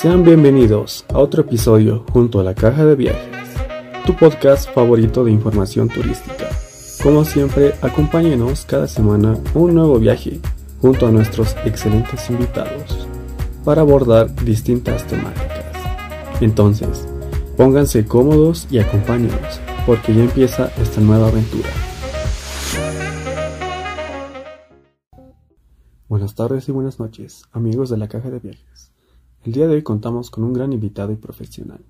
Sean bienvenidos a otro episodio junto a la Caja de Viajes, tu podcast favorito de información turística. Como siempre, acompáñenos cada semana un nuevo viaje junto a nuestros excelentes invitados para abordar distintas temáticas. Entonces, pónganse cómodos y acompáñenos porque ya empieza esta nueva aventura. Buenas tardes y buenas noches, amigos de la Caja de Viajes. El día de hoy contamos con un gran invitado y profesional,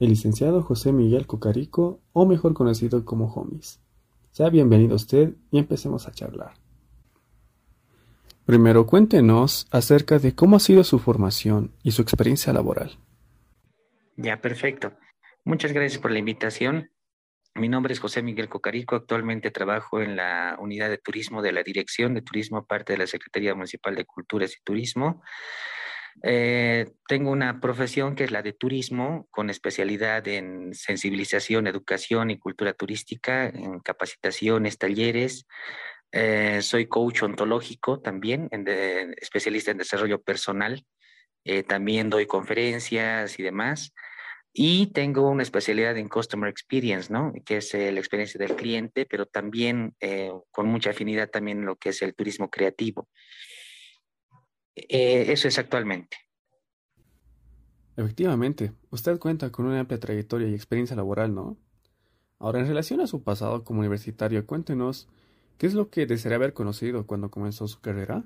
el licenciado José Miguel Cocarico, o mejor conocido como Homies. Sea bienvenido usted y empecemos a charlar. Primero cuéntenos acerca de cómo ha sido su formación y su experiencia laboral. Ya, perfecto. Muchas gracias por la invitación. Mi nombre es José Miguel Cocarico. Actualmente trabajo en la unidad de turismo de la Dirección de Turismo, parte de la Secretaría Municipal de Culturas y Turismo. Eh, tengo una profesión que es la de turismo, con especialidad en sensibilización, educación y cultura turística, en capacitaciones, talleres. Eh, soy coach ontológico también, especialista en desarrollo personal. Eh, también doy conferencias y demás. Y tengo una especialidad en Customer Experience, ¿no? Que es la experiencia del cliente, pero también con mucha afinidad también en lo que es el turismo creativo. Eh, eso es actualmente. Efectivamente, usted cuenta con una amplia trayectoria y experiencia laboral, ¿no? Ahora, en relación a su pasado como universitario, cuéntenos, ¿qué es lo que desearía haber conocido cuando comenzó su carrera?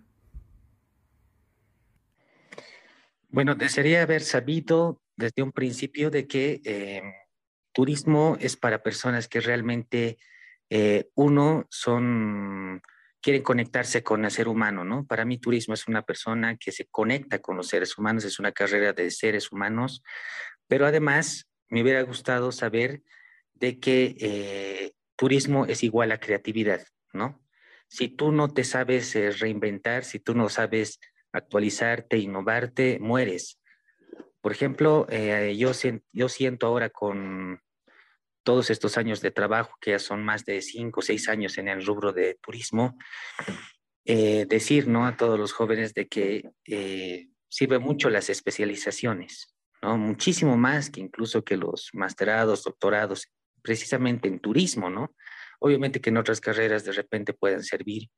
Bueno, desearía haber sabido desde un principio de que eh, turismo es para personas que realmente, eh, uno, son quieren conectarse con el ser humano, ¿no? Para mí turismo es una persona que se conecta con los seres humanos, es una carrera de seres humanos, pero además me hubiera gustado saber de que eh, turismo es igual a creatividad, ¿no? Si tú no te sabes eh, reinventar, si tú no sabes actualizarte, innovarte, mueres. Por ejemplo, eh, yo, yo siento ahora con todos estos años de trabajo, que ya son más de cinco o seis años en el rubro de turismo, eh, decir ¿no? a todos los jóvenes de que eh, sirve mucho las especializaciones, ¿no? muchísimo más que incluso que los masterados, doctorados, precisamente en turismo, ¿no? Obviamente que en otras carreras de repente pueden servir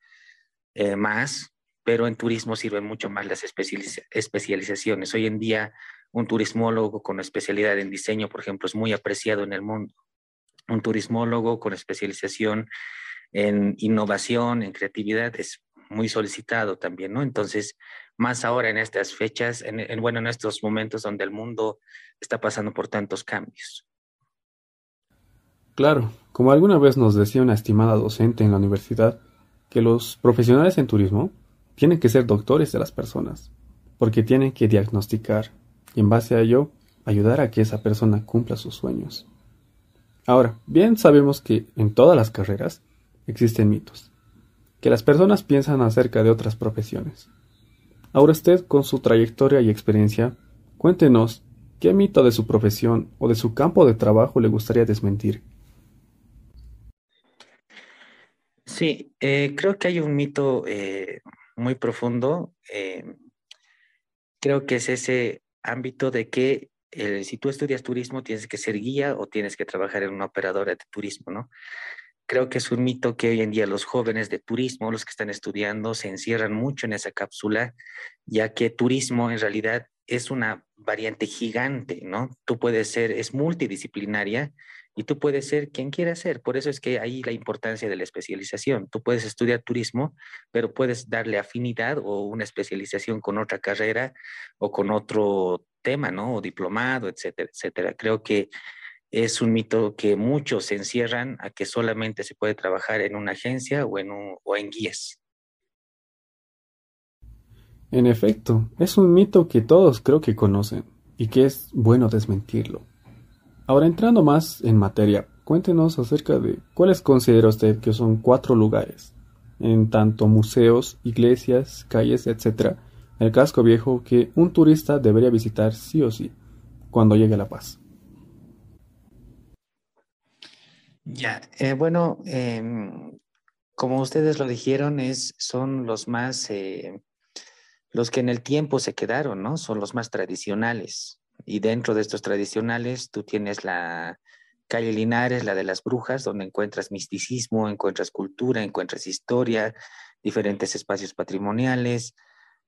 eh, más, pero en turismo sirven mucho más las especializaciones. Hoy en día, un turismólogo con especialidad en diseño, por ejemplo, es muy apreciado en el mundo un turismólogo con especialización en innovación, en creatividad, es muy solicitado también, ¿no? Entonces, más ahora en estas fechas, en, bueno, en estos momentos donde el mundo está pasando por tantos cambios. Claro, como alguna vez nos decía una estimada docente en la universidad, que los profesionales en turismo tienen que ser doctores de las personas, porque tienen que diagnosticar y en base a ello ayudar a que esa persona cumpla sus sueños. Ahora, bien sabemos que en todas las carreras existen mitos, que las personas piensan acerca de otras profesiones. Ahora usted, con su trayectoria y experiencia, cuéntenos qué mito de su profesión o de su campo de trabajo le gustaría desmentir. Sí, eh, creo que hay un mito eh, muy profundo. Eh, creo que es ese ámbito de que si tú estudias turismo, tienes que ser guía o tienes que trabajar en una operadora de turismo, ¿no? Creo que es un mito que hoy en día los jóvenes de turismo, los que están estudiando, se encierran mucho en esa cápsula, ya que turismo en realidad es una variante gigante, ¿no? Tú puedes ser, es multidisciplinaria y tú puedes ser quien quieras ser. Por eso es que ahí la importancia de la especialización. Tú puedes estudiar turismo, pero puedes darle afinidad o una especialización con otra carrera o con otro tema, ¿no? O diplomado, etcétera, etcétera. Creo que es un mito que muchos encierran a que solamente se puede trabajar en una agencia o en, o en guías. En efecto, es un mito que todos creo que conocen y que es bueno desmentirlo. Ahora entrando más en materia, cuéntenos acerca de cuáles considera usted que son cuatro lugares, en tanto museos, iglesias, calles, etc., el casco viejo que un turista debería visitar sí o sí cuando llegue a La Paz. Ya, eh, bueno, em, como ustedes lo dijeron, es, son los más, eh, Los que en el tiempo se quedaron, ¿no? Son los más tradicionales. Y dentro de estos tradicionales, tú tienes la calle Linares, la de las brujas, donde encuentras misticismo, encuentras cultura, encuentras historia, diferentes espacios patrimoniales,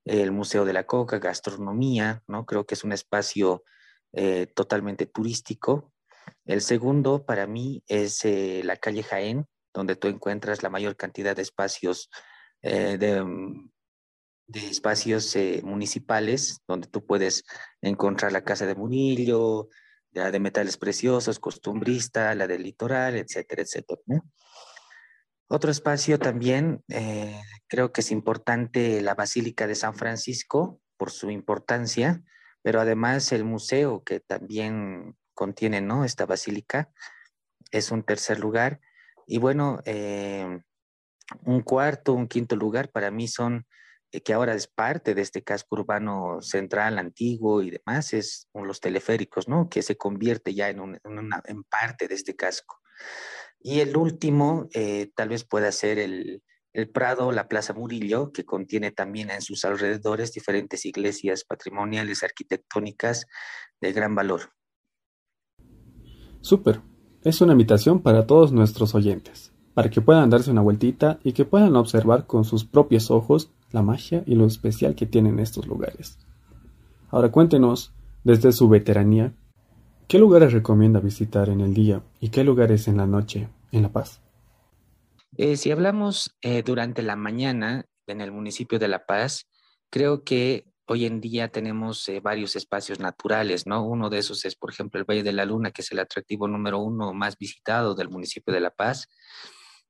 el Museo de la Coca, gastronomía, ¿no? Creo que es un espacio eh, totalmente turístico. El segundo, para mí, es eh, la calle Jaén, donde tú encuentras la mayor cantidad de espacios eh, de, mm, de, espacios municipales, donde tú puedes encontrar la Casa de Murillo, la de metales preciosos, costumbrista, la del litoral, etcétera, etcétera. Otro espacio también, eh, creo que es importante la Basílica de San Francisco por su importancia, pero además el museo que también contiene ¿no? esta basílica es un tercer lugar. Y bueno, eh, un cuarto, un quinto lugar para mí son eh, que ahora es parte de este casco urbano central, antiguo y demás, es los teleféricos, ¿no? Que se convierte ya en parte de este casco. Y el último, eh, tal vez pueda ser el, el Prado, la Plaza Murillo, que contiene también en sus alrededores diferentes iglesias patrimoniales arquitectónicas de gran valor. Súper. Es una invitación para todos nuestros oyentes, para que puedan darse una vueltita y que puedan observar con sus propios ojos la magia y lo especial que tienen estos lugares. Ahora cuéntenos, desde su veteranía, ¿qué lugares recomienda visitar en el día y qué lugares en la noche en La Paz? Eh, si hablamos eh, durante la mañana en el municipio de La Paz, creo que hoy en día tenemos eh, varios espacios naturales, ¿no? Uno de esos es, por ejemplo, el Valle de la Luna, que es el atractivo número uno más visitado del municipio de La Paz.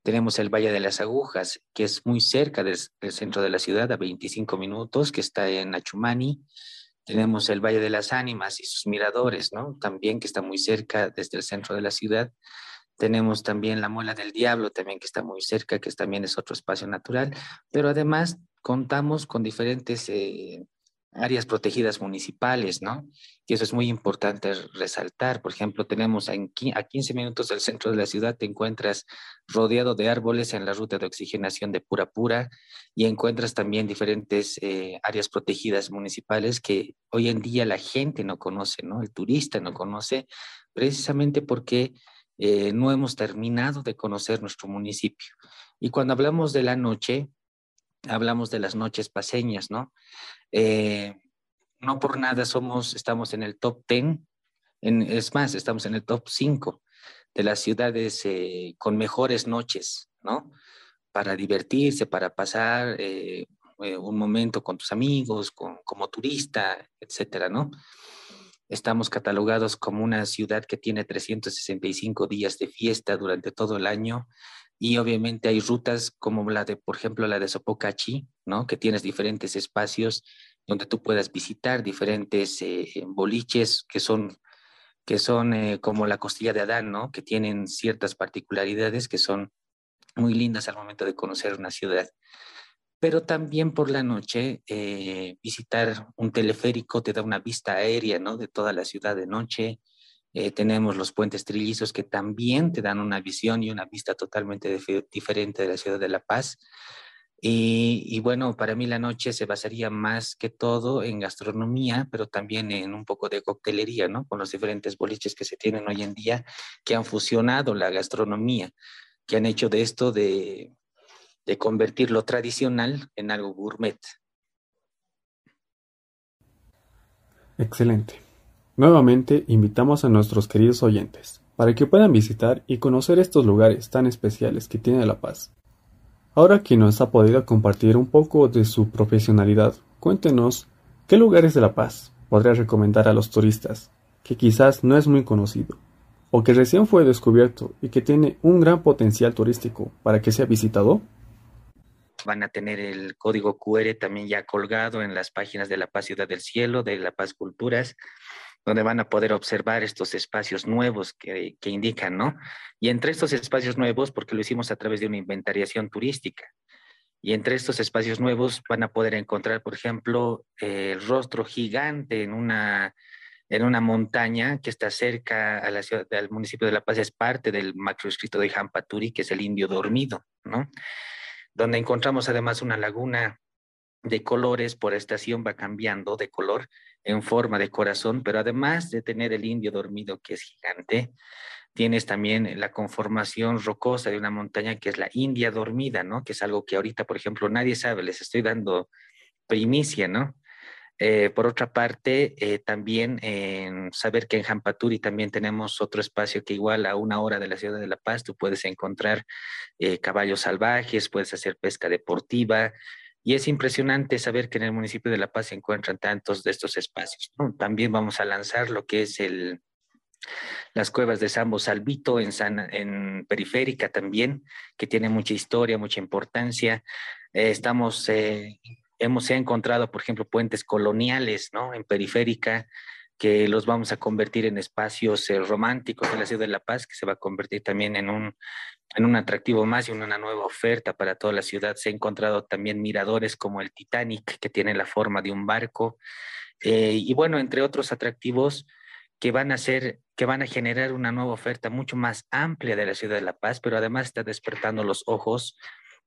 Tenemos el Valle de las Agujas, que es muy cerca del, centro de la ciudad, a 25 minutos, que está en Achumani. Tenemos el Valle de las Ánimas y sus miradores, ¿no? También que está muy cerca desde el centro de la ciudad. Tenemos también la Muela del Diablo, también que está muy cerca, que también es otro espacio natural. Pero además contamos con diferentes eh, áreas protegidas municipales, ¿no? Y eso es muy importante resaltar. Por ejemplo, tenemos a 15 minutos del centro de la ciudad, te encuentras rodeado de árboles en la ruta de oxigenación de Pura Pura y encuentras también diferentes eh, áreas protegidas municipales que hoy en día la gente no conoce, ¿no? El turista no conoce, precisamente porque eh, no hemos terminado de conocer nuestro municipio. Y cuando hablamos de la noche, hablamos de las noches paseñas, ¿no? Eh, no por nada somos, estamos en el top 10, en, es más, estamos en el top 5 de las ciudades eh, con mejores noches, ¿no? Para divertirse, para pasar eh, un momento con tus amigos, con, como turista, etcétera, ¿no? Estamos catalogados como una ciudad que tiene 365 días de fiesta durante todo el año y obviamente hay rutas como la de, por ejemplo, la de Sopocachi, ¿no? Que tienes diferentes espacios donde tú puedas visitar diferentes eh, boliches que son, que son eh, como la costilla de Adán, ¿no? Que tienen ciertas particularidades que son muy lindas al momento de conocer una ciudad. Pero también por la noche, eh, visitar un teleférico te da una vista aérea, ¿no? De toda la ciudad de noche eh, tenemos los puentes trillizos que también te dan una visión y una vista totalmente diferente de la ciudad de La Paz. Y, bueno, para mí la noche se basaría más que todo en gastronomía, pero también en un poco de coctelería, ¿no? Con los diferentes boliches que se tienen hoy en día, que han fusionado la gastronomía, que han hecho de esto de, de convertir lo tradicional en algo gourmet. Excelente. Nuevamente invitamos a nuestros queridos oyentes para que puedan visitar y conocer estos lugares tan especiales que tiene La Paz. Ahora que nos ha podido compartir un poco de su profesionalidad, cuéntenos qué lugares de La Paz podría recomendar a los turistas que quizás no es muy conocido o que recién fue descubierto y que tiene un gran potencial turístico para que sea visitado. Van a tener el código QR también ya colgado en las páginas de La Paz Ciudad del Cielo, de La Paz Culturas, donde van a poder observar estos espacios nuevos que, indican, ¿no? Y entre estos espacios nuevos, porque lo hicimos a través de una inventariación turística, y entre estos espacios nuevos van a poder encontrar, por ejemplo, el rostro gigante en una, en una montaña que está cerca a la ciudad, al municipio de La Paz, es parte del macroescrito de Jampaturi, que es el indio dormido, ¿no? Donde encontramos además una laguna de colores por estación va cambiando de color en forma de corazón, pero además de tener el indio dormido que es gigante, tienes también la conformación rocosa de una montaña que es la India dormida, ¿no? Que es algo que ahorita, por ejemplo, nadie sabe, les estoy dando primicia, ¿no? Eh, por otra parte, eh, también saber que en Jampaturi también tenemos otro espacio que igual a una hora de la ciudad de La Paz tú puedes encontrar eh, caballos salvajes, puedes hacer pesca deportiva, y es impresionante saber que en el municipio de La Paz se encuentran tantos de estos espacios. También vamos a lanzar lo que es el, las cuevas de Sambo Salvito en, en Periférica también, que tiene mucha historia, mucha importancia. Eh, estamos, eh, hemos encontrado, por ejemplo, puentes coloniales ¿no? en Periférica que los vamos a convertir en espacios eh, románticos de la ciudad de La Paz, que se va a convertir también en un, en un atractivo más y en una nueva oferta para toda la ciudad. Se han encontrado también miradores como el Titanic, que tiene la forma de un barco, eh, y bueno, entre otros atractivos que van a ser, que van a generar una nueva oferta mucho más amplia de la ciudad de La Paz, pero además está despertando los ojos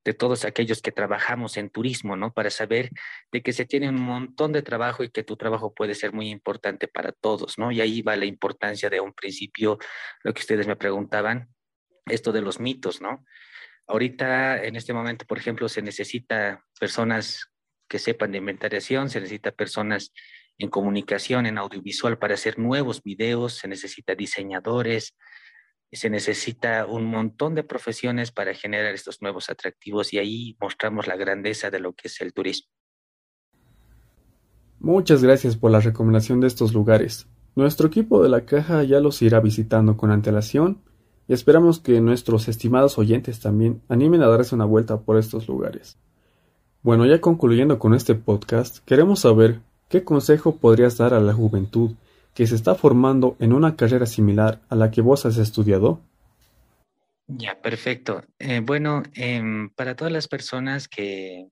de todos aquellos que trabajamos en turismo, ¿no? Para saber de que se tiene un montón de trabajo y que tu trabajo puede ser muy importante para todos, ¿no? Y ahí va la importancia de un principio, lo que ustedes me preguntaban, esto de los mitos, ¿no? Ahorita, en este momento, por ejemplo, se necesita personas que sepan de inventariación, se necesita personas en comunicación, en audiovisual para hacer nuevos videos, se necesita diseñadores, se necesita un montón de profesiones para generar estos nuevos atractivos y ahí mostramos la grandeza de lo que es el turismo. Muchas gracias por la recomendación de estos lugares. Nuestro equipo de la caja ya los irá visitando con antelación y esperamos que nuestros estimados oyentes también animen a darse una vuelta por estos lugares. Bueno, ya concluyendo con este podcast, queremos saber qué consejo podrías dar a la juventud que se está formando en una carrera similar a la que vos has estudiado? Ya, perfecto. Eh, bueno, em, para todas las personas que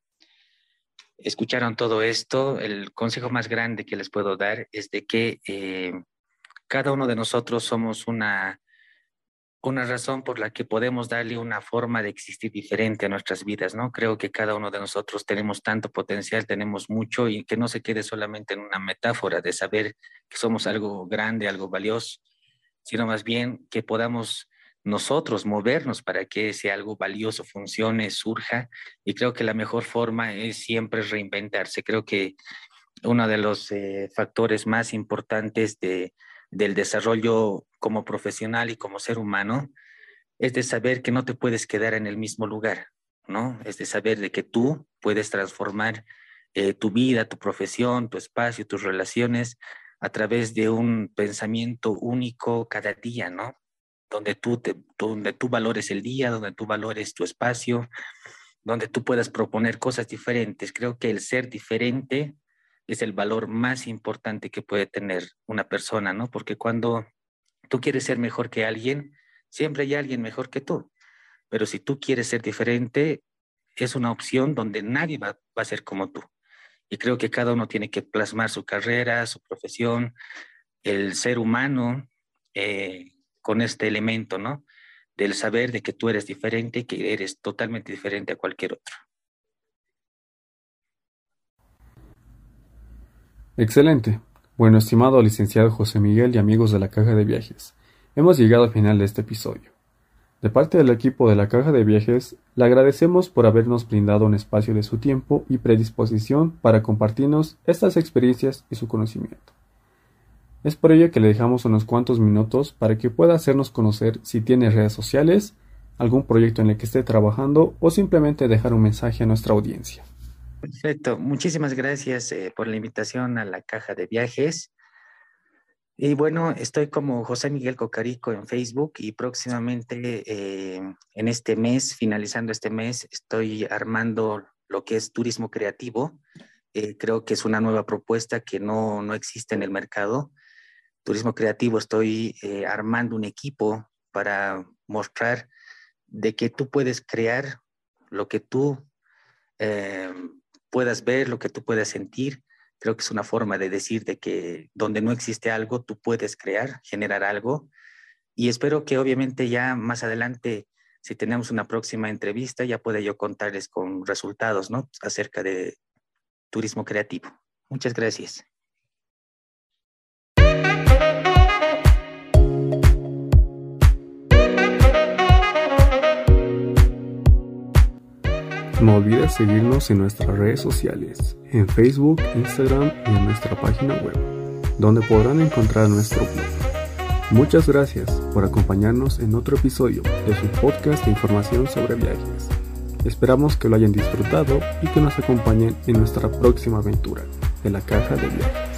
escucharon todo esto, el consejo más grande que les puedo dar es de que eh, cada uno de nosotros somos una una razón por la que podemos darle una forma de existir diferente a nuestras vidas, ¿no? Creo que cada uno de nosotros tenemos tanto potencial, tenemos mucho y que no se quede solamente en una metáfora de saber que somos algo grande, algo valioso, sino más bien que podamos nosotros movernos para que ese algo valioso funcione, surja. Y creo que la mejor forma es siempre reinventarse. Creo que uno de los eh, factores más importantes de, del desarrollo como profesional y como ser humano es de saber que no te puedes quedar en el mismo lugar, ¿no? Es de saber de que tú puedes transformar eh, tu vida, tu profesión, tu espacio, tus relaciones a través de un pensamiento único cada día, ¿no? Donde tú, donde tú valores el día, donde tú valores tu espacio, donde tú puedas proponer cosas diferentes. Creo que el ser diferente es el valor más importante que puede tener una persona, ¿no? Porque cuando tú quieres ser mejor que alguien, siempre hay alguien mejor que tú. Pero si tú quieres ser diferente, es una opción donde nadie va, a ser como tú. Y creo que cada uno tiene que plasmar su carrera, su profesión, el ser humano eh, con este elemento, ¿no? Del saber de que tú eres diferente, que eres totalmente diferente a cualquier otro. Excelente. Bueno, estimado licenciado José Miguel y amigos de la Caja de Viajes, hemos llegado al final de este episodio. De parte del equipo de la Caja de Viajes, le agradecemos por habernos brindado un espacio de su tiempo y predisposición para compartirnos estas experiencias y su conocimiento. Es por ello que le dejamos unos cuantos minutos para que pueda hacernos conocer si tiene redes sociales, algún proyecto en el que esté trabajando o simplemente dejar un mensaje a nuestra audiencia. Perfecto. Muchísimas gracias eh, por la invitación a la caja de viajes. Y bueno, estoy como José Miguel Cocarico en Facebook y próximamente eh, en este mes, finalizando este mes, estoy armando lo que es turismo creativo. Eh, creo que es una nueva propuesta que no, no existe en el mercado. Turismo creativo, estoy armando un equipo para mostrar de que tú puedes crear lo que tú puedas ver, lo que tú puedas sentir. Creo que es una forma de decir de que donde no existe algo, tú puedes crear, generar algo. Y espero que obviamente ya más adelante, si tenemos una próxima entrevista, ya pueda yo contarles con resultados, ¿no? Acerca de turismo creativo. Muchas gracias. No olvides seguirnos en nuestras redes sociales, en Facebook, Instagram y en nuestra página web, donde podrán encontrar nuestro blog. Muchas gracias por acompañarnos en otro episodio de su podcast de información sobre viajes. Esperamos que lo hayan disfrutado y que nos acompañen en nuestra próxima aventura de la caja de viajes.